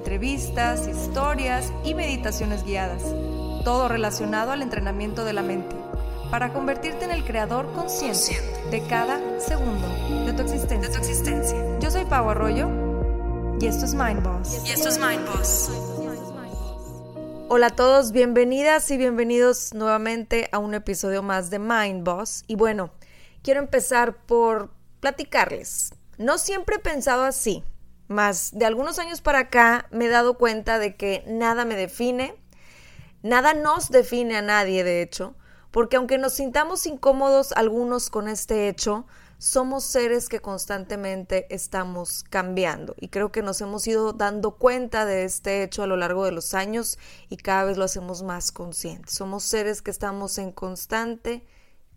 entrevistas, historias y meditaciones guiadas, todo relacionado al entrenamiento de la mente, para convertirte en el creador consciente de cada segundo de tu existencia. Yo soy Pau Arroyo y esto es Mind Boss. Y esto es Mind Boss. Hola a todos, bienvenidas y bienvenidos nuevamente a un episodio más de Mind Boss. Y bueno, quiero empezar por platicarles. No siempre he pensado así, más de algunos años para acá me he dado cuenta de que nada me define, nada nos define a nadie, de hecho, porque aunque nos sintamos incómodos algunos con este hecho, somos seres que constantemente estamos cambiando y creo que nos hemos ido dando cuenta de este hecho a lo largo de los años y cada vez lo hacemos más conscientes. Somos seres que estamos en constante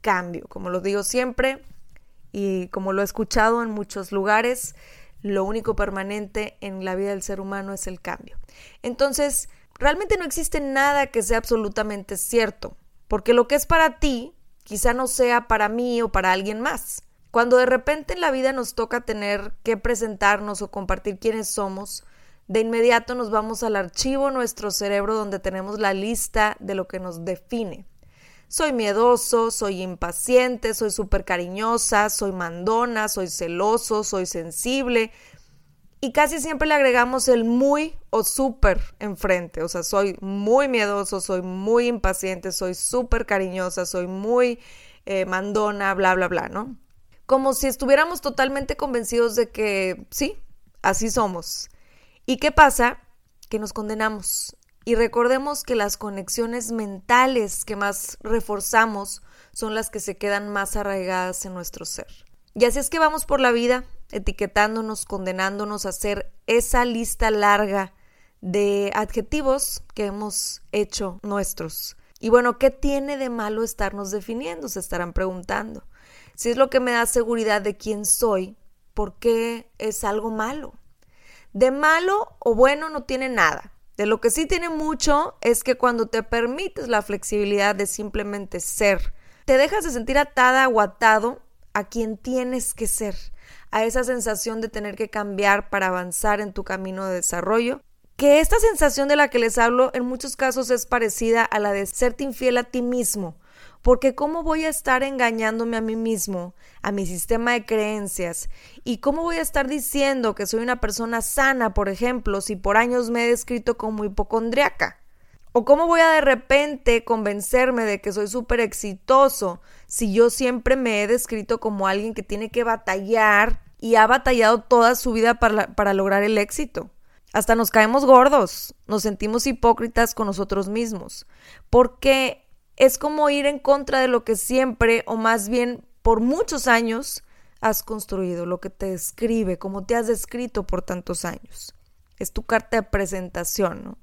cambio, como lo digo siempre y como lo he escuchado en muchos lugares, lo único permanente en la vida del ser humano es el cambio. Entonces, realmente no existe nada que sea absolutamente cierto, porque lo que es para ti quizá no sea para mí o para alguien más. Cuando de repente en la vida nos toca tener que presentarnos o compartir quiénes somos, de inmediato nos vamos al archivo nuestro cerebro donde tenemos la lista de lo que nos define. Soy miedoso, soy impaciente, soy súper cariñosa, soy mandona, soy celoso, soy sensible. Y casi siempre le agregamos el muy o súper enfrente. O sea, soy muy miedoso, soy muy impaciente, soy súper cariñosa, soy muy eh, mandona, bla, bla, bla, ¿no? Como si estuviéramos totalmente convencidos de que sí, así somos. ¿Y qué pasa? Que nos condenamos y recordemos que las conexiones mentales que más reforzamos son las que se quedan más arraigadas en nuestro ser. Y así es que vamos por la vida etiquetándonos, condenándonos a hacer esa lista larga de adjetivos que hemos hecho nuestros. Y bueno, ¿qué tiene de malo estarnos definiendo? Se estarán preguntando. Si es lo que me da seguridad de quién soy, ¿por qué es algo malo? De malo o bueno no tiene nada. De lo que sí tiene mucho es que cuando te permites la flexibilidad de simplemente ser, te dejas de sentir atada o atado a quien tienes que ser, a esa sensación de tener que cambiar para avanzar en tu camino de desarrollo, que esta sensación de la que les hablo en muchos casos es parecida a la de serte infiel a ti mismo, porque ¿cómo voy a estar engañándome a mí mismo, a mi sistema de creencias? ¿Y cómo voy a estar diciendo que soy una persona sana, por ejemplo, si por años me he descrito como hipocondriaca? ¿O cómo voy a de repente convencerme de que soy súper exitoso si yo siempre me he descrito como alguien que tiene que batallar y ha batallado toda su vida para, para lograr el éxito? Hasta nos caemos gordos, nos sentimos hipócritas con nosotros mismos, porque es como ir en contra de lo que siempre, o más bien por muchos años, has construido, lo que te describe, como te has descrito por tantos años. Es tu carta de presentación, ¿no?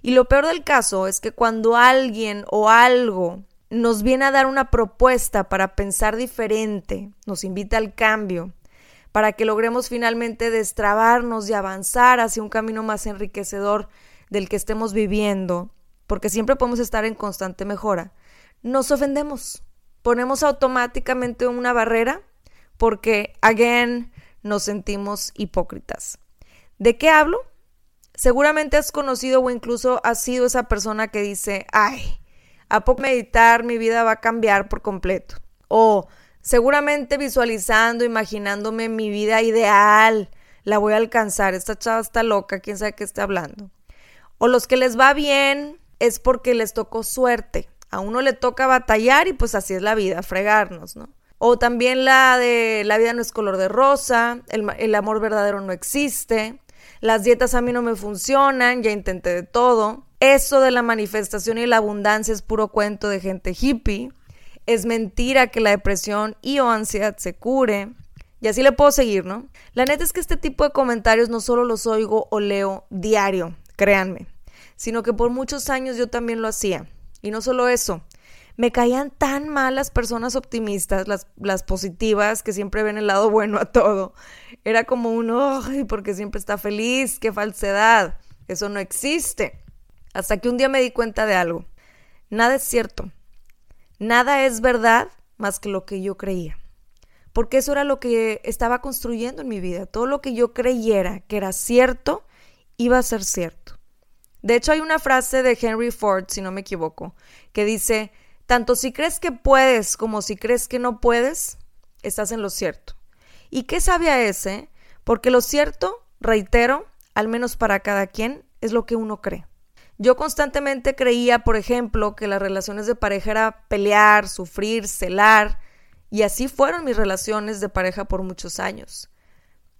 Y lo peor del caso es que cuando alguien o algo nos viene a dar una propuesta para pensar diferente, nos invita al cambio, para que logremos finalmente destrabarnos y avanzar hacia un camino más enriquecedor del que estemos viviendo, porque siempre podemos estar en constante mejora, nos ofendemos. Ponemos automáticamente una barrera porque, again, nos sentimos hipócritas. ¿De qué hablo? Seguramente has conocido o incluso has sido esa persona que dice, ay, a poco meditar mi vida va a cambiar por completo. O seguramente visualizando, imaginándome mi vida ideal, la voy a alcanzar. Esta chava está loca, quién sabe qué está hablando. O los que les va bien, es porque les tocó suerte. A uno le toca batallar y pues así es la vida, fregarnos, ¿no? O también la de la vida no es color de rosa, el, amor verdadero no existe, las dietas a mí no me funcionan, ya intenté de todo. Eso de la manifestación y la abundancia es puro cuento de gente hippie. Es mentira que la depresión y o ansiedad se cure. Y así le puedo seguir, ¿no? La neta es que este tipo de comentarios no solo los oigo o leo diario, créanme sino que por muchos años yo también lo hacía. Y no solo eso, me caían tan mal las personas optimistas, las, las positivas, que siempre ven el lado bueno a todo. Era como un, ¡ay! porque siempre está feliz, qué falsedad. Eso no existe. Hasta que un día me di cuenta de algo. Nada es cierto. Nada es verdad más que lo que yo creía. Porque eso era lo que estaba construyendo en mi vida. Todo lo que yo creyera que era cierto, iba a ser cierto. De hecho, hay una frase de Henry Ford, si no me equivoco, que dice, tanto si crees que puedes como si crees que no puedes, estás en lo cierto. ¿Y qué sabía ese? Porque lo cierto, reitero, al menos para cada quien, es lo que uno cree. Yo constantemente creía, por ejemplo, que las relaciones de pareja era pelear, sufrir, celar, y así fueron mis relaciones de pareja por muchos años.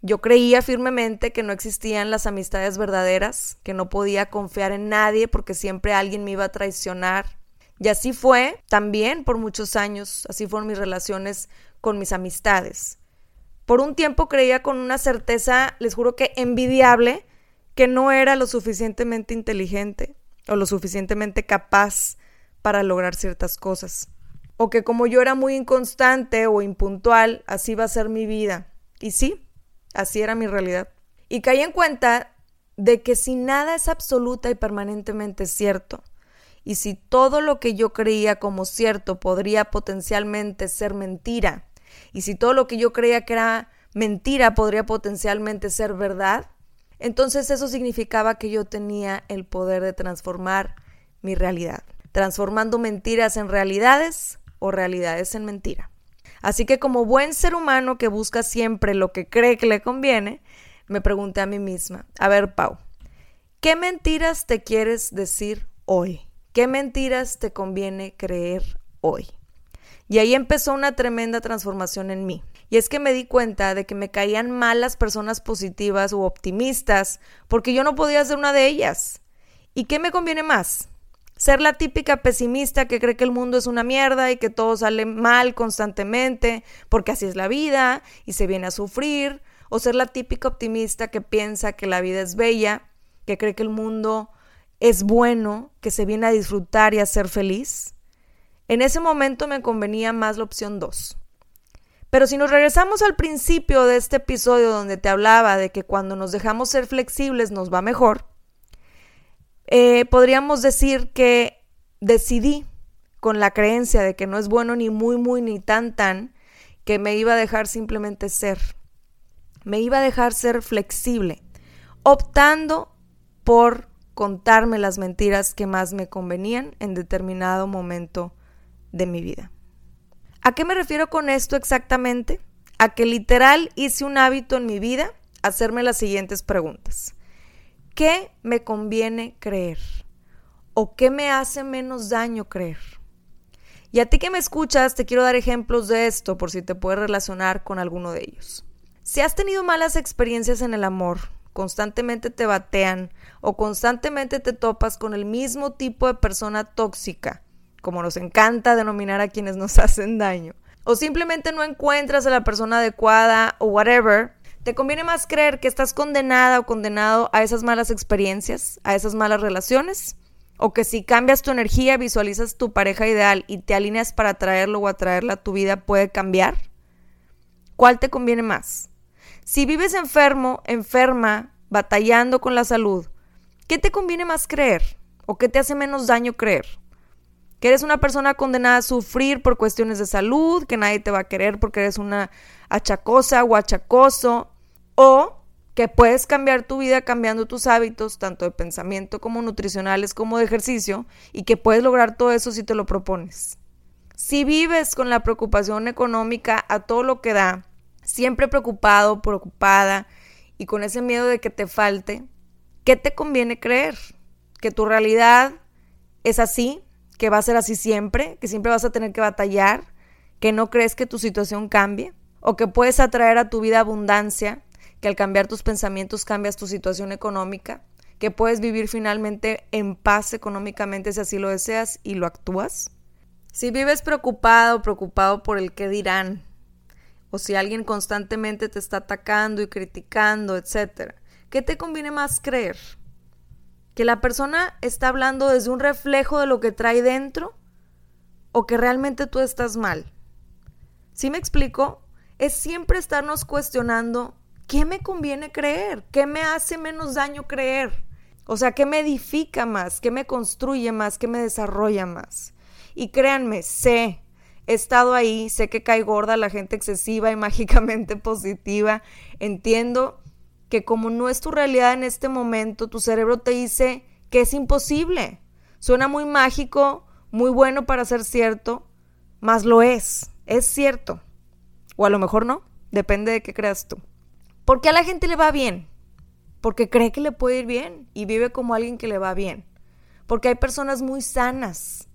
Yo creía firmemente que no existían las amistades verdaderas, que no podía confiar en nadie porque siempre alguien me iba a traicionar. Y así fue también por muchos años, así fueron mis relaciones con mis amistades. Por un tiempo creía con una certeza, les juro que envidiable, que no era lo suficientemente inteligente o lo suficientemente capaz para lograr ciertas cosas. O que como yo era muy inconstante o impuntual, así va a ser mi vida. Y sí, Así era mi realidad. Y caí en cuenta de que si nada es absoluta y permanentemente cierto, y si todo lo que yo creía como cierto podría potencialmente ser mentira, y si todo lo que yo creía que era mentira podría potencialmente ser verdad, entonces eso significaba que yo tenía el poder de transformar mi realidad, transformando mentiras en realidades o realidades en mentira. Así que como buen ser humano que busca siempre lo que cree que le conviene, me pregunté a mí misma, a ver, Pau, ¿qué mentiras te quieres decir hoy? ¿Qué mentiras te conviene creer hoy? Y ahí empezó una tremenda transformación en mí. Y es que me di cuenta de que me caían mal las personas positivas u optimistas porque yo no podía ser una de ellas. ¿Y qué me conviene más? Ser la típica pesimista que cree que el mundo es una mierda y que todo sale mal constantemente porque así es la vida y se viene a sufrir. O ser la típica optimista que piensa que la vida es bella, que cree que el mundo es bueno, que se viene a disfrutar y a ser feliz. En ese momento me convenía más la opción 2. Pero si nos regresamos al principio de este episodio donde te hablaba de que cuando nos dejamos ser flexibles nos va mejor, eh, podríamos decir que decidí con la creencia de que no es bueno ni muy, muy, ni tan, tan, que me iba a dejar simplemente ser. Me iba a dejar ser flexible, optando por contarme las mentiras que más me convenían en determinado momento de mi vida. ¿A qué me refiero con esto exactamente? A que literal hice un hábito en mi vida hacerme las siguientes preguntas. ¿Qué me conviene creer? ¿O qué me hace menos daño creer? Y a ti que me escuchas, te quiero dar ejemplos de esto por si te puedes relacionar con alguno de ellos. Si has tenido malas experiencias en el amor, constantemente te batean o constantemente te topas con el mismo tipo de persona tóxica, como nos encanta denominar a quienes nos hacen daño, o simplemente no encuentras a la persona adecuada o whatever, ¿Te conviene más creer que estás condenada o condenado a esas malas experiencias, a esas malas relaciones? ¿O que si cambias tu energía, visualizas tu pareja ideal y te alineas para atraerlo o atraerla tu vida, puede cambiar? ¿Cuál te conviene más? Si vives enfermo, enferma, batallando con la salud, ¿qué te conviene más creer? ¿O qué te hace menos daño creer? que eres una persona condenada a sufrir por cuestiones de salud, que nadie te va a querer porque eres una achacosa o achacoso, o que puedes cambiar tu vida cambiando tus hábitos, tanto de pensamiento como nutricionales como de ejercicio, y que puedes lograr todo eso si te lo propones. Si vives con la preocupación económica a todo lo que da, siempre preocupado, preocupada y con ese miedo de que te falte, ¿qué te conviene creer? ¿Que tu realidad es así? ¿Que va a ser así siempre? ¿Que siempre vas a tener que batallar? ¿Que no crees que tu situación cambie? ¿O que puedes atraer a tu vida abundancia que al cambiar tus pensamientos cambias tu situación económica, que puedes vivir finalmente en paz económicamente si así lo deseas y lo actúas. Si vives preocupado, preocupado por el qué dirán, o si alguien constantemente te está atacando y criticando, etc., ¿qué te conviene más creer? que la persona está hablando desde un reflejo de lo que trae dentro o que realmente tú estás mal. ¿Sí me explico? Es siempre estarnos cuestionando qué me conviene creer, qué me hace menos daño creer. O sea, qué me edifica más, qué me construye más, qué me desarrolla más. Y créanme, sé, he estado ahí, sé que cae gorda la gente excesiva y mágicamente positiva. Entiendo que como no es tu realidad en este momento, tu cerebro te dice que es imposible. Suena muy mágico, muy bueno para ser cierto, mas lo es, es cierto. O a lo mejor no, depende de qué creas tú. Porque a la gente le va bien, porque cree que le puede ir bien y vive como alguien que le va bien. Porque hay personas muy sanas,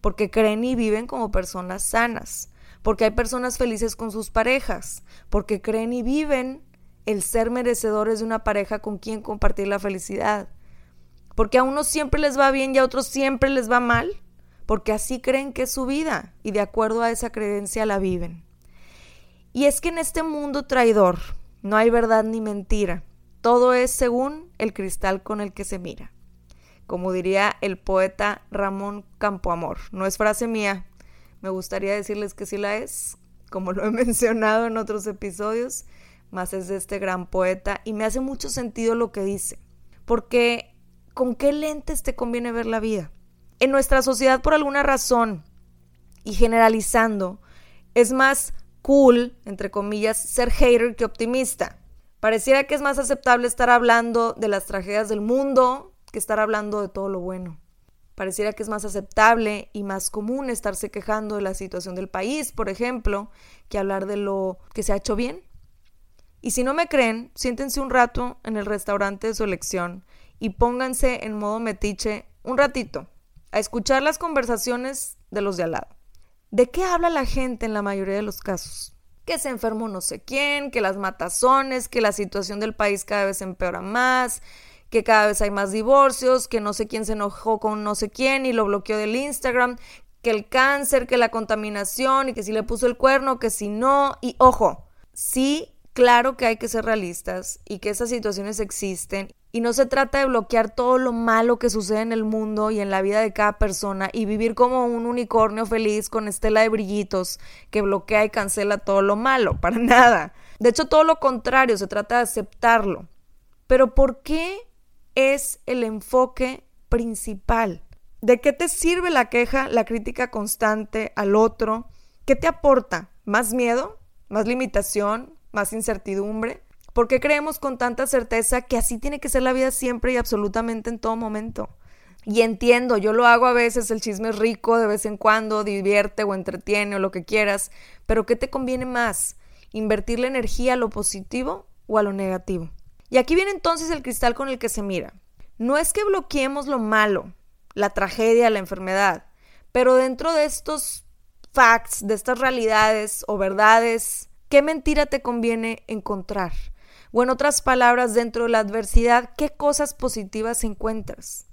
porque creen y viven como personas sanas, porque hay personas felices con sus parejas, porque creen y viven el ser merecedores de una pareja con quien compartir la felicidad. Porque a unos siempre les va bien y a otros siempre les va mal, porque así creen que es su vida y de acuerdo a esa creencia la viven. Y es que en este mundo traidor no hay verdad ni mentira, todo es según el cristal con el que se mira. Como diría el poeta Ramón Campoamor, no es frase mía, me gustaría decirles que sí la es, como lo he mencionado en otros episodios, más es de este gran poeta y me hace mucho sentido lo que dice, porque ¿con qué lentes te conviene ver la vida? En nuestra sociedad por alguna razón y generalizando, es más cool, entre comillas, ser hater que optimista. Pareciera que es más aceptable estar hablando de las tragedias del mundo que estar hablando de todo lo bueno. Pareciera que es más aceptable y más común estarse quejando de la situación del país, por ejemplo, que hablar de lo que se ha hecho bien y si no me creen, siéntense un rato en el restaurante de su elección y pónganse en modo metiche un ratito a escuchar las conversaciones de los de al lado. ¿De qué habla la gente en la mayoría de los casos? Que se enfermó no sé quién, que las matazones, que la situación del país cada vez empeora más, que cada vez hay más divorcios, que no sé quién se enojó con no sé quién y lo bloqueó del Instagram, que el cáncer, que la contaminación y que si le puso el cuerno, que si no. Y ojo, sí Claro que hay que ser realistas y que esas situaciones existen y no se trata de bloquear todo lo malo que sucede en el mundo y en la vida de cada persona y vivir como un unicornio feliz con estela de brillitos que bloquea y cancela todo lo malo, para nada. De hecho, todo lo contrario, se trata de aceptarlo. Pero ¿por qué es el enfoque principal? ¿De qué te sirve la queja, la crítica constante al otro? ¿Qué te aporta? ¿Más miedo? ¿Más limitación? más incertidumbre? ¿Por qué creemos con tanta certeza que así tiene que ser la vida siempre y absolutamente en todo momento? Y entiendo, yo lo hago a veces, el chisme es rico de vez en cuando, divierte o entretiene o lo que quieras, pero ¿qué te conviene más? ¿Invertir la energía a lo positivo o a lo negativo? Y aquí viene entonces el cristal con el que se mira. No es que bloqueemos lo malo, la tragedia, la enfermedad, pero dentro de estos facts, de estas realidades o verdades ¿Qué mentira te conviene encontrar? O en otras palabras, dentro de la adversidad, ¿qué cosas positivas encuentras?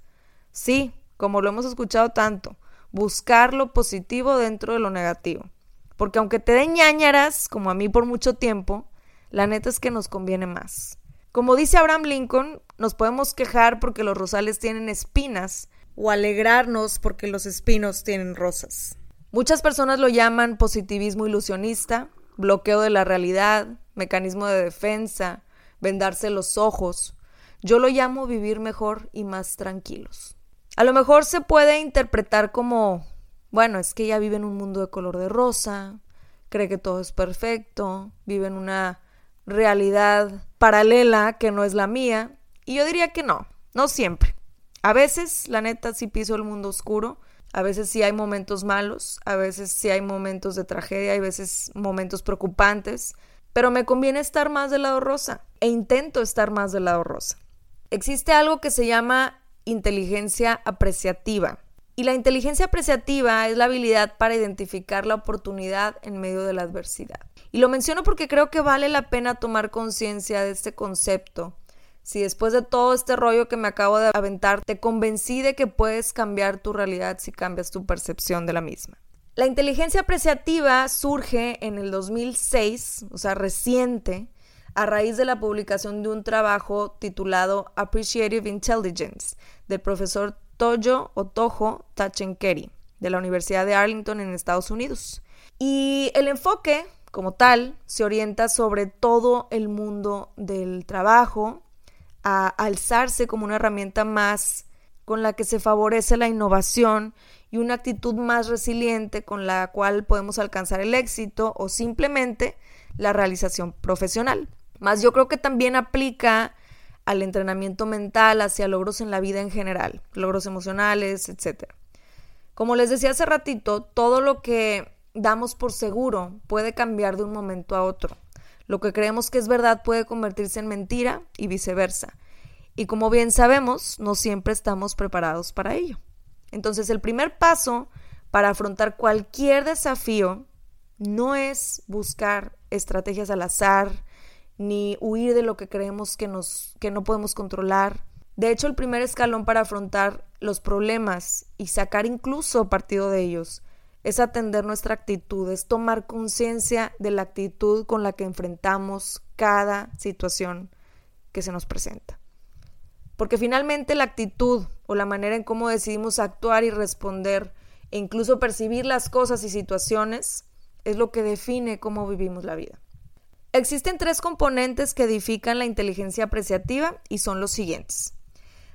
Sí, como lo hemos escuchado tanto, buscar lo positivo dentro de lo negativo. Porque aunque te den ñañaras, como a mí por mucho tiempo, la neta es que nos conviene más. Como dice Abraham Lincoln, nos podemos quejar porque los rosales tienen espinas o alegrarnos porque los espinos tienen rosas. Muchas personas lo llaman positivismo ilusionista, bloqueo de la realidad, mecanismo de defensa, vendarse los ojos. Yo lo llamo vivir mejor y más tranquilos. A lo mejor se puede interpretar como, bueno, es que ella vive en un mundo de color de rosa, cree que todo es perfecto, vive en una realidad paralela que no es la mía. Y yo diría que no, no siempre. A veces, la neta, sí piso el mundo oscuro a veces sí hay momentos malos, a veces sí hay momentos de tragedia, hay veces momentos preocupantes, pero me conviene estar más del lado rosa e intento estar más del lado rosa. Existe algo que se llama inteligencia apreciativa. Y la inteligencia apreciativa es la habilidad para identificar la oportunidad en medio de la adversidad. Y lo menciono porque creo que vale la pena tomar conciencia de este concepto si después de todo este rollo que me acabo de aventar te convencí de que puedes cambiar tu realidad si cambias tu percepción de la misma. La inteligencia apreciativa surge en el 2006, o sea, reciente, a raíz de la publicación de un trabajo titulado Appreciative Intelligence del profesor Toyo Otojo Tachenkeri de la Universidad de Arlington en Estados Unidos. Y el enfoque, como tal, se orienta sobre todo el mundo del trabajo, a alzarse como una herramienta más con la que se favorece la innovación y una actitud más resiliente con la cual podemos alcanzar el éxito o simplemente la realización profesional. Más yo creo que también aplica al entrenamiento mental hacia logros en la vida en general, logros emocionales, etc. Como les decía hace ratito, todo lo que damos por seguro puede cambiar de un momento a otro. Lo que creemos que es verdad puede convertirse en mentira y viceversa. Y como bien sabemos, no siempre estamos preparados para ello. Entonces, el primer paso para afrontar cualquier desafío no es buscar estrategias al azar, ni huir de lo que creemos que, nos, que no podemos controlar. De hecho, el primer escalón para afrontar los problemas y sacar incluso partido de ellos es atender nuestra actitud, es tomar conciencia de la actitud con la que enfrentamos cada situación que se nos presenta. Porque finalmente la actitud o la manera en cómo decidimos actuar y responder e incluso percibir las cosas y situaciones es lo que define cómo vivimos la vida. Existen tres componentes que edifican la inteligencia apreciativa y son los siguientes.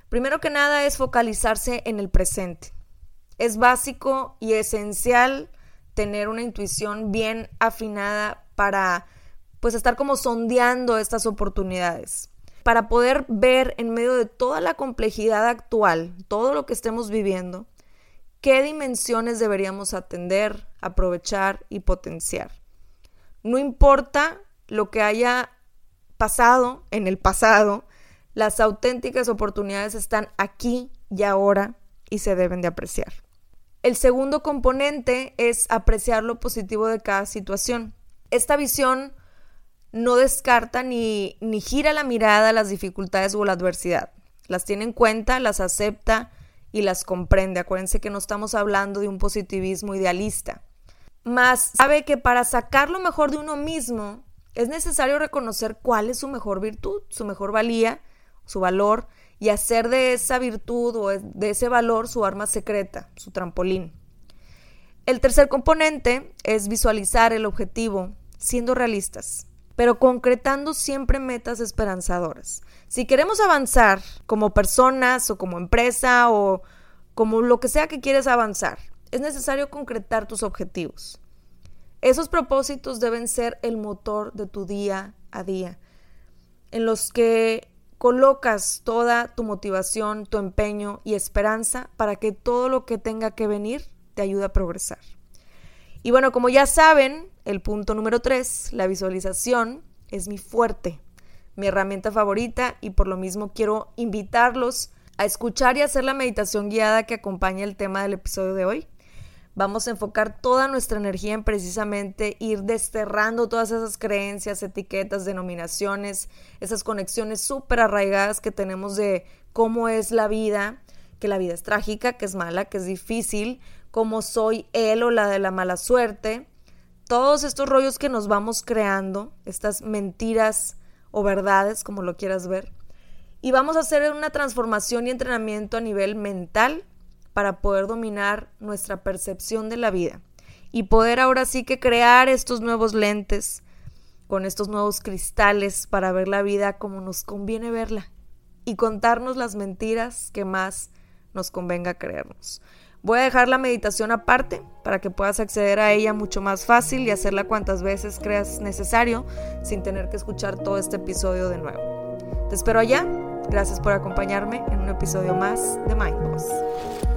Primero que nada es focalizarse en el presente. Es básico y esencial tener una intuición bien afinada para pues estar como sondeando estas oportunidades para poder ver en medio de toda la complejidad actual, todo lo que estemos viviendo, qué dimensiones deberíamos atender, aprovechar y potenciar. No importa lo que haya pasado en el pasado, las auténticas oportunidades están aquí y ahora y se deben de apreciar. El segundo componente es apreciar lo positivo de cada situación. Esta visión no descarta ni, ni gira la mirada a las dificultades o la adversidad. Las tiene en cuenta, las acepta y las comprende. Acuérdense que no estamos hablando de un positivismo idealista. Más sabe que para sacar lo mejor de uno mismo es necesario reconocer cuál es su mejor virtud, su mejor valía, su valor y hacer de esa virtud o de ese valor su arma secreta, su trampolín. El tercer componente es visualizar el objetivo siendo realistas pero concretando siempre metas esperanzadoras. Si queremos avanzar como personas o como empresa o como lo que sea que quieres avanzar, es necesario concretar tus objetivos. Esos propósitos deben ser el motor de tu día a día, en los que colocas toda tu motivación, tu empeño y esperanza para que todo lo que tenga que venir te ayude a progresar. Y bueno, como ya saben, el punto número tres, la visualización, es mi fuerte, mi herramienta favorita y por lo mismo quiero invitarlos a escuchar y hacer la meditación guiada que acompaña el tema del episodio de hoy. Vamos a enfocar toda nuestra energía en precisamente ir desterrando todas esas creencias, etiquetas, denominaciones, esas conexiones súper arraigadas que tenemos de cómo es la vida, que la vida es trágica, que es mala, que es difícil, como soy él o la de la mala suerte. Todos estos rollos que nos vamos creando, estas mentiras o verdades, como lo quieras ver. Y vamos a hacer una transformación y entrenamiento a nivel mental para poder dominar nuestra percepción de la vida y poder ahora sí que crear estos nuevos lentes con estos nuevos cristales para ver la vida como nos conviene verla y contarnos las mentiras que más nos convenga creernos. Voy a dejar la meditación aparte para que puedas acceder a ella mucho más fácil y hacerla cuantas veces creas necesario sin tener que escuchar todo este episodio de nuevo. Te espero allá. Gracias por acompañarme en un episodio más de Mind